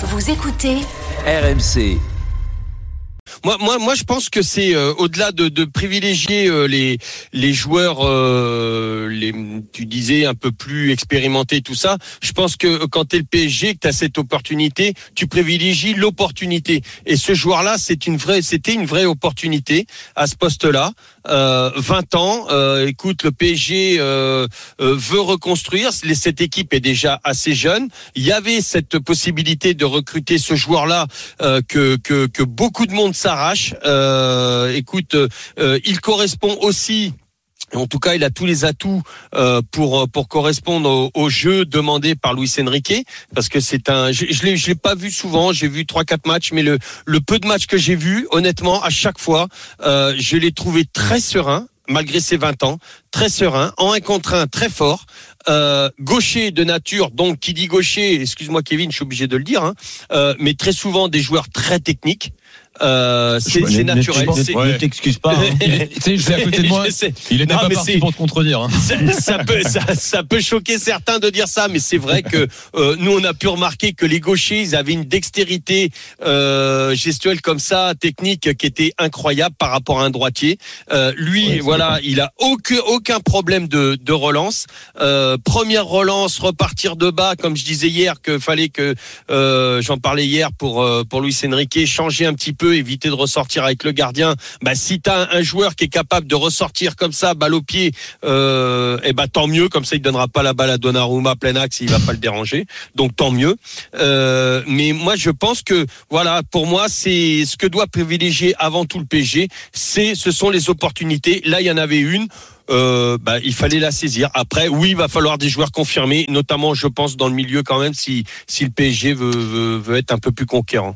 Vous écoutez RMC. Moi, moi, moi, je pense que c'est euh, au-delà de, privilégier euh, les les joueurs, euh, les, tu disais un peu plus expérimentés, tout ça. Je pense que quand tu es le PSG, que tu as cette opportunité, tu privilégies l'opportunité. Et ce joueur-là, c'est une vraie, c'était une vraie opportunité à ce poste-là. 20 ans, écoute, le PSG veut reconstruire. Cette équipe est déjà assez jeune. Il y avait cette possibilité de recruter ce joueur-là que, que que beaucoup de monde s'arrache. Euh, écoute, euh, il correspond aussi en tout cas, il a tous les atouts euh, pour pour correspondre au, jeu demandé par Luis Enrique, parce que c'est un. Je, je l'ai je l'ai pas vu souvent. J'ai vu trois quatre matchs, mais le le peu de matchs que j'ai vu, honnêtement, à chaque fois, je l'ai trouvé très serein malgré ses 20 ans, très serein, en un contre un très fort, euh, gaucher de nature, donc qui dit gaucher, excuse-moi Kevin, je suis obligé de le dire, hein, euh, mais très souvent des joueurs très techniques. Euh, c'est naturel. Ne t'excuse pas. Hein. tu sais, je à côté de moi. Il était pas parti pour te contredire. Hein. Ça, peut, ça, ça, peut choquer certains de dire ça, mais c'est vrai que euh, nous on a pu remarquer que les gauchers ils avaient une dextérité euh, gestuelle comme ça, technique qui était incroyable par rapport à un droitier. Euh, lui, voilà, il a aucun aucun problème de, de relance. Euh, première relance, repartir de bas, comme je disais hier, que fallait que euh, j'en parlais hier pour pour Luis Enrique, changer un petit peu éviter de ressortir avec le gardien. Bah, si tu as un joueur qui est capable de ressortir comme ça, balle au pied, euh, et eh bah, tant mieux. Comme ça, il donnera pas la balle à Donnarumma plein axe, il va pas le déranger. Donc tant mieux. Euh, mais moi, je pense que voilà, pour moi, c'est ce que doit privilégier avant tout le PSG. C'est, ce sont les opportunités. Là, il y en avait une. Euh, bah, il fallait la saisir. Après, oui, il va falloir des joueurs confirmés, notamment, je pense, dans le milieu quand même, si, si le PSG veut, veut, veut être un peu plus conquérant.